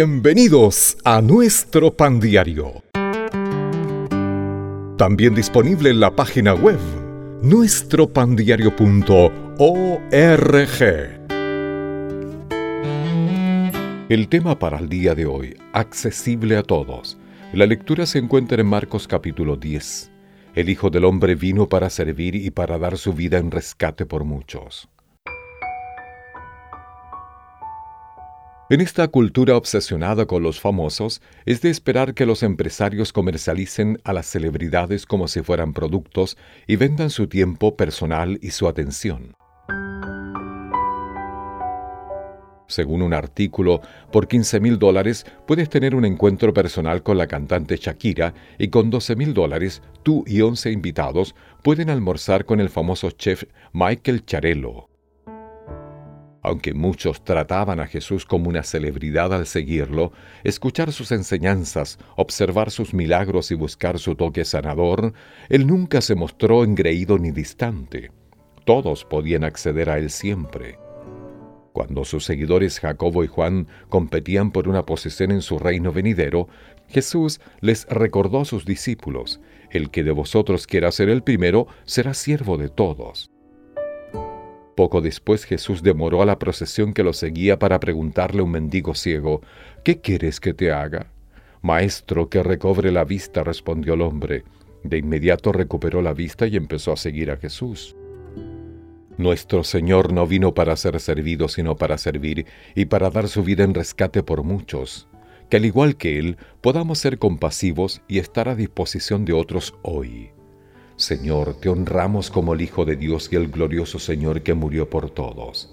Bienvenidos a nuestro pan diario. También disponible en la página web nuestropandiario.org. El tema para el día de hoy, accesible a todos. La lectura se encuentra en Marcos capítulo 10. El Hijo del Hombre vino para servir y para dar su vida en rescate por muchos. En esta cultura obsesionada con los famosos, es de esperar que los empresarios comercialicen a las celebridades como si fueran productos y vendan su tiempo personal y su atención. Según un artículo, por 15 mil dólares puedes tener un encuentro personal con la cantante Shakira y con 12 mil dólares tú y 11 invitados pueden almorzar con el famoso chef Michael Charello. Aunque muchos trataban a Jesús como una celebridad al seguirlo, escuchar sus enseñanzas, observar sus milagros y buscar su toque sanador, él nunca se mostró engreído ni distante. Todos podían acceder a él siempre. Cuando sus seguidores Jacobo y Juan competían por una posición en su reino venidero, Jesús les recordó a sus discípulos, el que de vosotros quiera ser el primero será siervo de todos. Poco después Jesús demoró a la procesión que lo seguía para preguntarle a un mendigo ciego, ¿qué quieres que te haga? Maestro, que recobre la vista, respondió el hombre. De inmediato recuperó la vista y empezó a seguir a Jesús. Nuestro Señor no vino para ser servido, sino para servir y para dar su vida en rescate por muchos. Que al igual que Él, podamos ser compasivos y estar a disposición de otros hoy. Señor, te honramos como el Hijo de Dios y el glorioso Señor que murió por todos.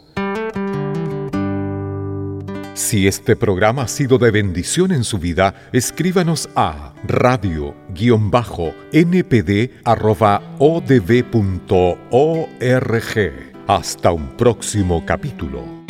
Si este programa ha sido de bendición en su vida, escríbanos a radio-npd.odb.org. Hasta un próximo capítulo.